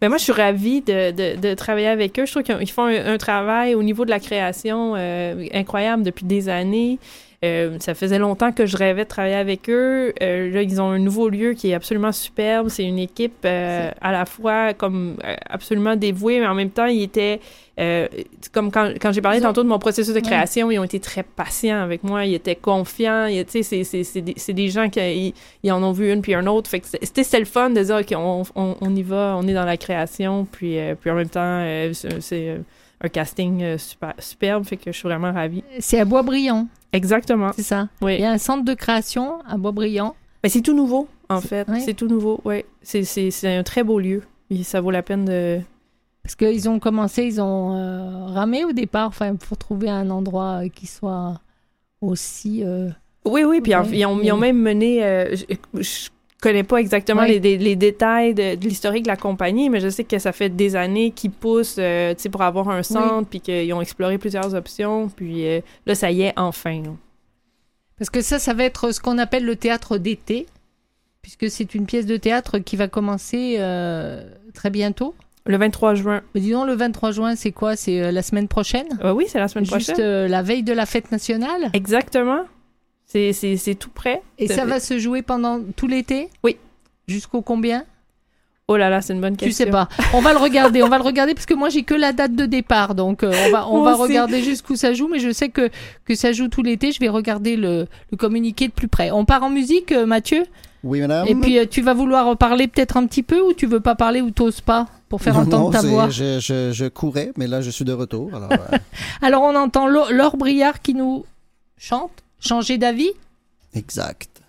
Ben moi, je suis ravie de, de, travailler avec eux. Je trouve qu'ils font un, travail au niveau de la création incroyable depuis des années. Euh, ça faisait longtemps que je rêvais de travailler avec eux. Euh, là, ils ont un nouveau lieu qui est absolument superbe. C'est une équipe euh, à la fois comme euh, absolument dévouée, mais en même temps, ils étaient euh, comme quand, quand j'ai parlé ont- tantôt de mon processus de création, ils ont été très patients avec moi. Ils étaient confiants. Tu sais, c'est- c'est c'est des, des gens qui ils, ils en ont vu une puis un autre. Fait que c'était le fun de dire ok, on, on, on y va, on est dans la création, puis puis, euh, en même temps, euh, c'est un casting super, superbe, fait que je suis vraiment ravie. C'est à Boisbriand, Exactement. c'est ça. Oui. Il y a un centre de création à Boisbriand. Ben, c'est tout nouveau, en fait. ouais. C'est tout nouveau, oui. C'est- C'est c'est un très beau lieu. Et ça vaut la peine de... Parce qu'ils ont commencé, ils ont euh, ramé au départ, enfin, pour trouver un endroit euh, qui soit aussi. euh, Oui, oui, puis Ouais. ils, ont, ils ont même mené... euh, je, je connais pas exactement les, détails de, de l'historique de la compagnie, mais je sais que ça fait des années qu'ils poussent, euh, pour avoir un centre, puis qu'ils ont exploré plusieurs options, puis euh, là, ça y est, enfin. là. Parce que ça, ça va être ce qu'on appelle le théâtre d'été, puisque c'est une pièce de théâtre qui va commencer euh, très bientôt. Le 23 juin. Mais disons, le 23 juin, c'est quoi? C'est euh, la semaine prochaine? Ah oui, c'est la semaine Juste prochaine. euh, la veille de la fête nationale? Exactement. C'est- tout prêt. Et ça va se jouer pendant tout l'été? Oui. Jusqu'au combien? Oh là là, c'est une bonne Tu question. sais pas. On va le regarder, on va le regarder parce que moi j'ai que la date de départ, donc euh, on va on Moi va aussi. regarder jusqu'où ça joue, mais je sais que que ça joue tout l'été. Je vais regarder le, le communiqué de plus près. On part en musique, euh, Mathieu, Oui, madame. et puis euh, tu vas vouloir parler peut-être un petit peu ou tu veux pas parler ou t'oses pas pour faire Non, entendre non, ta voix? Je, je, je courais, mais là, je suis de retour. Alors, euh, (laughs) Alors on entend Laure Briard qui nous chante Changer d'avis? exact.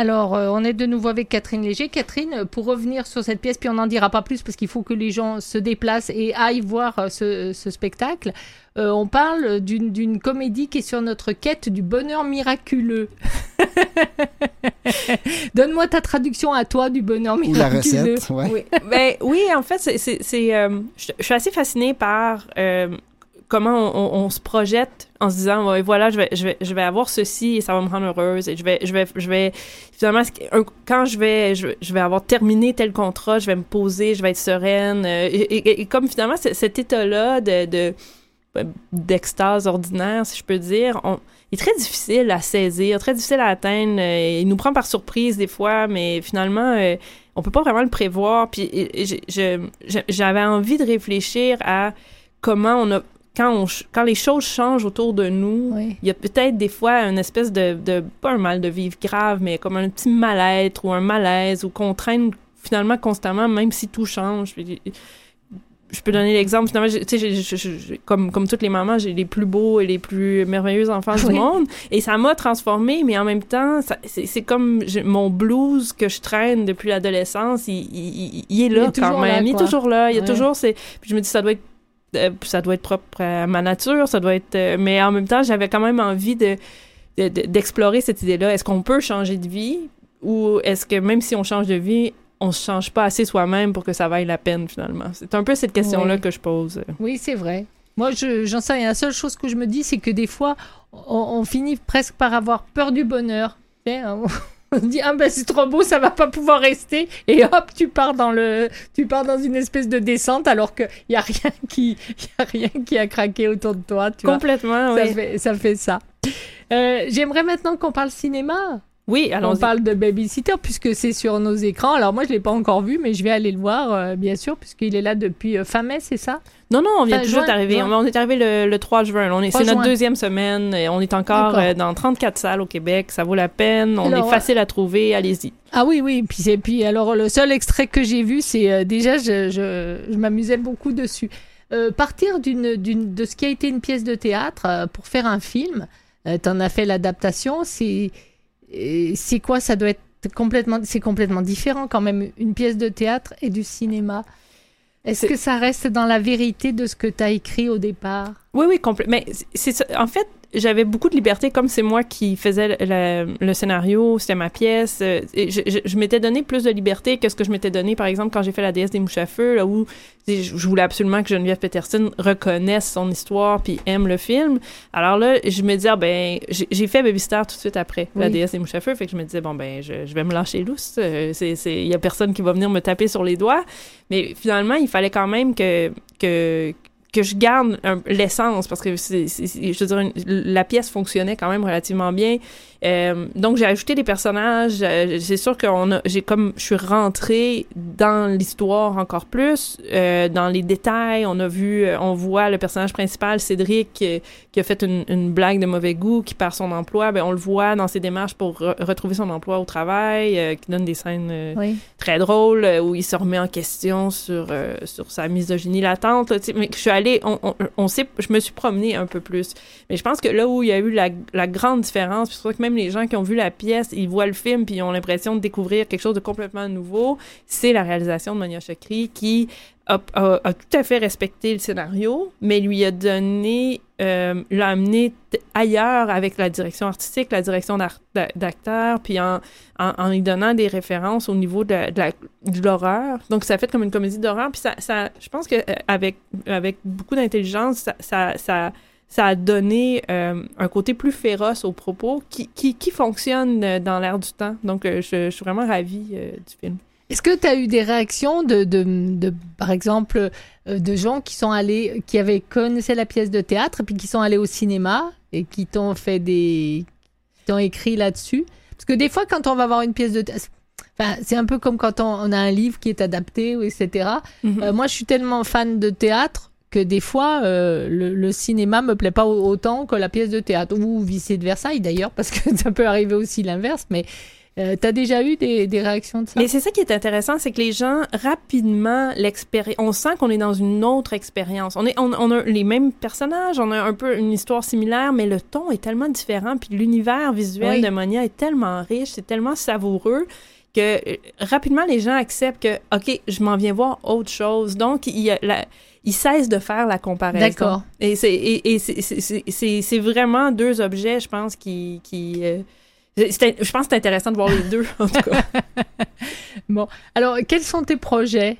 Alors, euh, on est de nouveau avec Catherine Léger. Catherine, euh, pour revenir sur cette pièce, puis on n'en dira pas plus parce qu'il faut que les gens se déplacent et aillent voir euh, ce, ce spectacle. Euh, on parle d'une d'une comédie qui est sur notre quête du bonheur miraculeux. (laughs) Donne-moi ta traduction à toi du bonheur Ou la miraculeux. recette, ouais. Oui, ben, oui, en fait, c'est, euh, je, je suis assez fascinée par euh, comment on, se projette en se disant, voilà, je vais, je vais, je vais avoir ceci et ça va me rendre heureuse et je vais, je vais, je vais, finalement, quand je vais, je, je vais avoir terminé tel contrat, je vais me poser, je vais être sereine euh, et, comme finalement, cet état-là de, de d'extase ordinaire, si je peux dire, on, il est très difficile à saisir, très difficile à atteindre. euh, il nous prend par surprise des fois, mais finalement, euh, on peut pas vraiment le prévoir. Puis j'avais envie de réfléchir à comment on a quand on ch- quand les choses changent autour de nous. Oui. Il y a peut-être des fois une espèce de, de pas un mal de vivre grave, mais comme un petit mal-être ou un malaise ou qu'on traîne finalement constamment, même si tout change. Je peux donner l'exemple. Finalement, tu sais, comme, comme toutes les mamans, j'ai les plus beaux et les plus merveilleux enfants Oui. du monde. Et ça m'a transformée, mais en même temps, c'est comme mon blues que je traîne depuis l'adolescence. Il, il- il- il est là est toujours quand là, même. il est toujours là. Il y a Ouais. toujours ces. Puis je me dis, ça doit être. Euh, ça doit être propre à ma nature, ça doit être. euh, mais en même temps, j'avais quand même envie de de- de- d'explorer cette idée-là. Est-ce qu'on peut changer de vie ou est-ce que même si on change de vie, on se change pas assez soi-même pour que ça vaille la peine finalement? C'est un peu cette question-là que je pose. Oui, c'est vrai. Moi, je- j'en sais rien. La seule chose que je me dis, c'est que des fois, on, on finit presque par avoir peur du bonheur. Sais, (laughs) On se dit, ah ben c'est trop beau, ça va pas pouvoir rester. Et hop, tu pars dans, le, tu pars dans une espèce de descente alors qu'il n'y a, rien (laughs) qui- y a rien qui a craqué autour de toi. Tu vois. Complètement, ça, oui. fait, ça fait ça. Euh, J'aimerais maintenant qu'on parle cinéma. Oui, On allons-y. parle de Babysitter puisque c'est sur nos écrans. Alors moi, je l'ai pas encore vu, mais je vais aller le voir, euh, bien sûr, puisqu'il est là depuis euh, fin mai, c'est ça? Non, non, on vient juin, d'arriver. On, on est arrivé le, le 3 juin. On est, 3 c'est notre deuxième semaine. Et on est encore euh, dans 34 salles au Québec. Ça vaut la peine. On Alors, est facile à trouver. Allez-y. Ah oui, oui. Puis, c'est- puis alors, le seul extrait que j'ai vu, c'est déjà, je, je, je m'amusais beaucoup dessus. Partir d'une, d'une, de ce qui a été une pièce de théâtre pour faire un film, euh, t'en as fait l'adaptation, c'est, c'est quoi Ça doit être complètement, c'est complètement différent quand même, une pièce de théâtre et du cinéma. Est-ce que ça reste dans la vérité de ce que tu as écrit au départ? Oui, oui, complet. Mais c'est-. En fait, j'avais beaucoup de liberté, comme c'est moi qui faisais le, le- le scénario, c'était ma pièce. euh, et je je- je m'étais donné plus de liberté que ce que je m'étais donné, par exemple, quand j'ai fait La déesse des mouches à feu, là où je je voulais absolument que Geneviève Peterson reconnaisse son histoire puis aime le film. Alors là, je me disais, ah, ben, j'ai fait Baby Star tout de suite après La déesse des mouches à feu, fait que je me disais, bon, ben, je, vais me lâcher lousse. euh, Il y a personne qui va venir me taper sur les doigts. Mais finalement, il fallait quand même que, que, que je garde l'essence parce que c'est, je veux dire, une- la pièce fonctionnait quand même relativement bien. Euh, donc j'ai ajouté des personnages. euh, c'est sûr que j'ai comme je suis rentrée dans l'histoire encore plus, euh, dans les détails. On a vu, euh, on voit le personnage principal Cédric euh, qui a fait une, une blague de mauvais goût, qui perd son emploi. Ben on le voit dans ses démarches pour re- retrouver son emploi au travail, euh, qui donne des scènes. Oui. très drôle euh, où il se remet en question sur euh, sur sa misogynie latente là, tu sais, mais je suis on, sait je me suis promenée un peu plus. Mais je pense que là où il y a eu la, grande différence c'est que même les gens qui ont vu la pièce ils voient le film puis ils ont l'impression de découvrir quelque chose de complètement nouveau c'est la réalisation de Mania Chakri qui a, tout à fait respecté le scénario, mais lui a donné, euh, l'a amené ailleurs avec la direction artistique, la direction d'acteur, puis en, en, en lui donnant des références au niveau de, l'horreur. Donc, ça a fait comme une comédie d'horreur, puis ça, ça, je pense que euh, avec, beaucoup d'intelligence, ça, ça, ça, a donné euh, un côté plus féroce aux propos qui, qui, qui fonctionne euh, dans l'air du temps. Donc, je, suis vraiment ravie du film. Est-ce que tu as eu des réactions de, de, de par exemple, euh, de gens qui sont allés, qui avaient connaissé la pièce de théâtre, puis qui sont allés au cinéma et qui t'ont fait des, qui t'ont écrit là-dessus? Parce que des fois, quand on va voir une pièce de théâtre, enfin, c'est un peu comme quand on, on a un livre qui est adapté, etc. Mhm. Euh, moi, je suis tellement fan de théâtre que des fois, euh, le, le cinéma me plaît pas au- autant que la pièce de théâtre, ou vice versa d'ailleurs, parce que (laughs) ça peut arriver aussi l'inverse, mais Euh, T'as déjà eu des, des réactions de ça? Mais c'est ça qui est intéressant, c'est que les gens, rapidement, l'expérience, on sent qu'on est dans une autre expérience. On, est, on, on a les mêmes personnages, on a un peu une histoire similaire, mais le ton est tellement différent, puis l'univers visuel Oui. de Monia est tellement riche, c'est tellement savoureux que euh, rapidement les gens acceptent que, OK, je m'en viens voir autre chose. Donc, il la, ils cessent de faire la comparaison. D'accord. Et c'est et, et c'est- vraiment deux objets, je pense, qui... qui euh, je pense que c'est intéressant de voir les deux, en tout cas. (laughs) Bon. Alors, quels sont tes projets?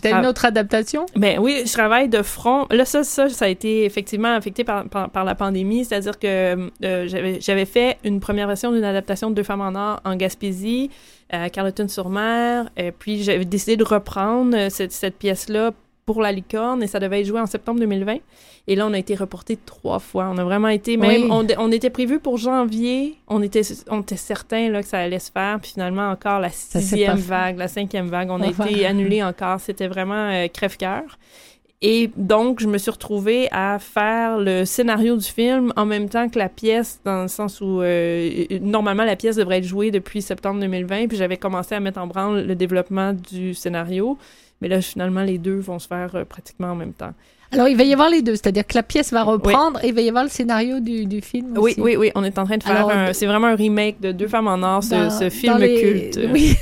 T'as une Ah. autre adaptation? Ben oui, je travaille de front. Là, ça, ça, ça a été effectivement affecté par, par, par la pandémie, c'est-à-dire que euh, j'avais j'avais fait une première version d'une adaptation de Deux femmes en or en Gaspésie, à Carleton-sur-Mer, et puis j'avais décidé de reprendre euh, cette, cette pièce-là pour la licorne, et ça devait être joué en septembre 2020. Et là, on a été reporté trois fois. On a vraiment été, même, Oui. on, on était prévu pour janvier, on était, on était certain là, que ça allait se faire, puis finalement, encore la sixième vague, la cinquième vague, on a Enfin. été annulé encore. C'était vraiment euh, crève-cœur. Et donc, je me suis retrouvée à faire le scénario du film en même temps que la pièce, dans le sens où euh, normalement la pièce devrait être jouée depuis septembre 2020, puis j'avais commencé à mettre en branle le développement du scénario. Mais là, finalement, les deux vont se faire euh, pratiquement en même temps. Alors, il va y avoir les deux, c'est-à-dire que la pièce va reprendre et il va y avoir le scénario du, du film Oui, aussi. oui, oui, on est en train de faire un... C'est vraiment un remake de Deux femmes en or, ce, Dans- ce film les- culte. (laughs) Oui.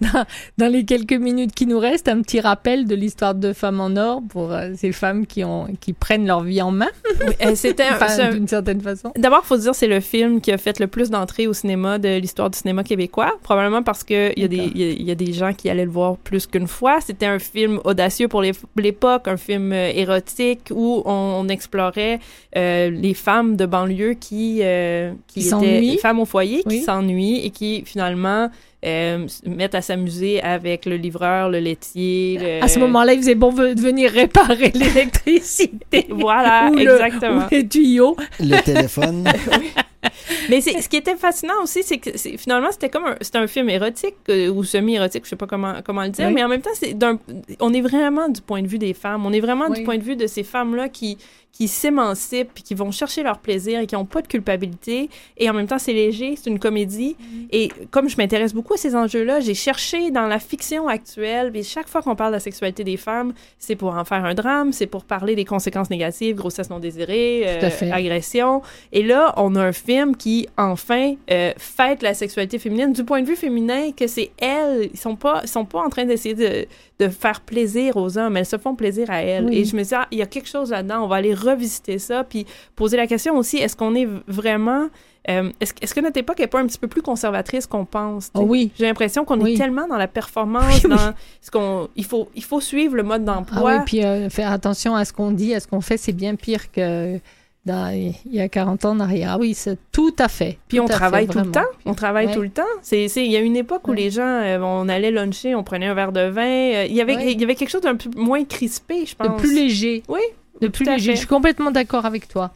dans, dans les quelques minutes qui nous restent, un petit rappel de l'histoire de Femmes en Or pour euh, ces femmes qui, ont, qui prennent leur vie en main, Oui, euh, C'était (laughs) un- enfin, d'une certaine façon. D'abord, faut dire c'est le film qui a fait le plus d'entrées au cinéma de l'histoire du cinéma québécois. Probablement parce que il y, a des- il y a- il y a des gens qui allaient le voir plus qu'une fois. C'était un film audacieux pour l'époque, un film euh, érotique où on, on explorait euh, les femmes de banlieue qui, euh, qui Qui étaient femmes au foyer, Oui. qui s'ennuient et qui finalement euh, mettent à s'amuser avec le livreur, le laitier. le- À ce moment-là, il faisait bon de venir réparer (laughs) l'électricité. Voilà, ou le- exactement. ou les tuyaux. Le téléphone. (laughs) Mais ce qui était fascinant aussi, c'est que c'est- finalement, c'était comme un, un film érotique euh, ou semi-érotique, je sais pas comment, comment le dire, Oui. mais en même temps, c'est d'un, on est vraiment du point de vue des femmes. On est vraiment Oui. du point de vue de ces femmes-là qui, qui s'émancipent puis qui vont chercher leur plaisir et qui n'ont pas de culpabilité. Et en même temps, c'est léger, c'est une comédie. Et comme je m'intéresse beaucoup à ces enjeux-là, j'ai cherché dans la fiction actuelle, et chaque fois qu'on parle de la sexualité des femmes, c'est pour en faire un drame, c'est pour parler des conséquences négatives, grossesse non désirée, euh, agression. Et là, on a un film qui, enfin, euh, fête la sexualité féminine du point de vue féminin, que c'est elles, ils sont pas, ils sont pas en train d'essayer de, de faire plaisir aux hommes, elles se font plaisir à elles. Oui. Et je me dis, ah, il y a quelque chose là-dedans, on va aller revisiter ça, puis poser la question aussi, est-ce qu'on est vraiment... euh, est-ce, est-ce que notre époque est pas un petit peu plus conservatrice qu'on pense? Oh oui. J'ai l'impression qu'on Oui. est tellement dans la performance, (laughs) Oui, dans ce qu'on, il faut, il faut suivre le mode Ah d'emploi. oui, puis euh, faire attention à ce qu'on dit, à ce qu'on fait, c'est bien pire que dans- il y a 40 ans en arrière. Ah oui, c'est tout à fait. Puis on fait, travaille tout le temps. On travaille tout le temps. C'est, c'est, il y a une époque où Ouais. les gens, euh, on allait luncher, on prenait un verre de vin. il y avait, Ouais. il y avait quelque chose d'un peu moins crispé, je De pense. plus léger. Oui, De plus léger. Je suis complètement d'accord avec toi.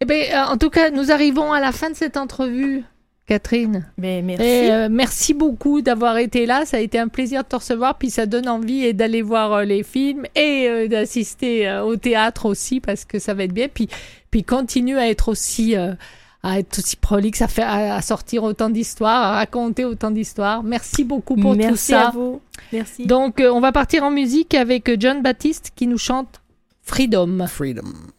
Eh bien, euh, en tout cas, nous arrivons à la fin de cette entrevue, Catherine. Mais merci. Et, euh, merci beaucoup d'avoir été là. Ça a été un plaisir de te recevoir. Puis ça donne envie et d'aller voir euh, les films et euh, d'assister euh, au théâtre aussi parce que ça va être bien. Puis, puis continue à être aussi, euh, à être aussi prolixe, à, faire, à, sortir autant d'histoires, à raconter autant d'histoires. Merci beaucoup pour merci tout ça. à vous. Merci. Donc, euh, on va partir en musique avec John Baptiste qui nous chante Freedom. Freedom.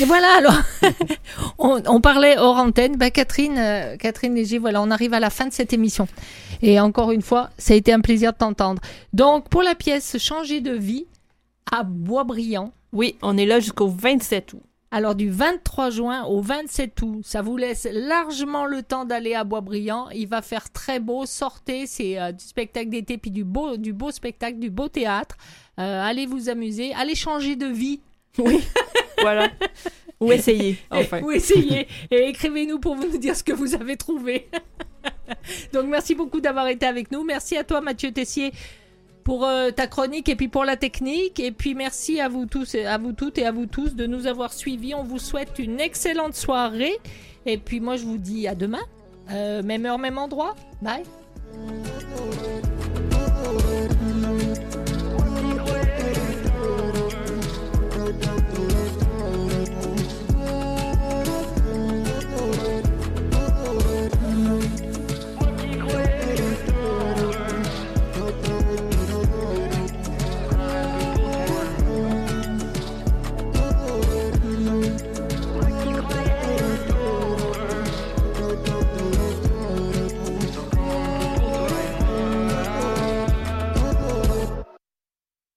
Et voilà, alors, (laughs) on, on parlait hors antenne. Bah, Catherine, euh, Catherine Léger, voilà, on arrive à la fin de cette émission. Et encore une fois, ça a été un plaisir de t'entendre. Donc, pour la pièce Changer de vie à Boisbriand, Oui, on est là jusqu'au 27 août. alors du 23 juin au 27 août, ça vous laisse largement le temps d'aller à Boisbriand. Il va faire très beau, sortez, c'est euh, du spectacle d'été, puis du beau, du beau spectacle, du beau théâtre. Euh, allez vous amuser, allez changer de vie. (laughs) Voilà. Ou essayer, (laughs) enfin. Ou essayez. Et écrivez-nous pour nous dire ce que vous avez trouvé. (laughs) Donc merci beaucoup d'avoir été avec nous. Merci à toi Mathieu Tessier pour euh, ta chronique et puis pour la technique. Et puis merci à vous tous, et à vous toutes et à vous tous de nous avoir suivis. On vous souhaite une excellente soirée. Et puis moi je vous dis à demain. Euh, même heure, même endroit. Bye.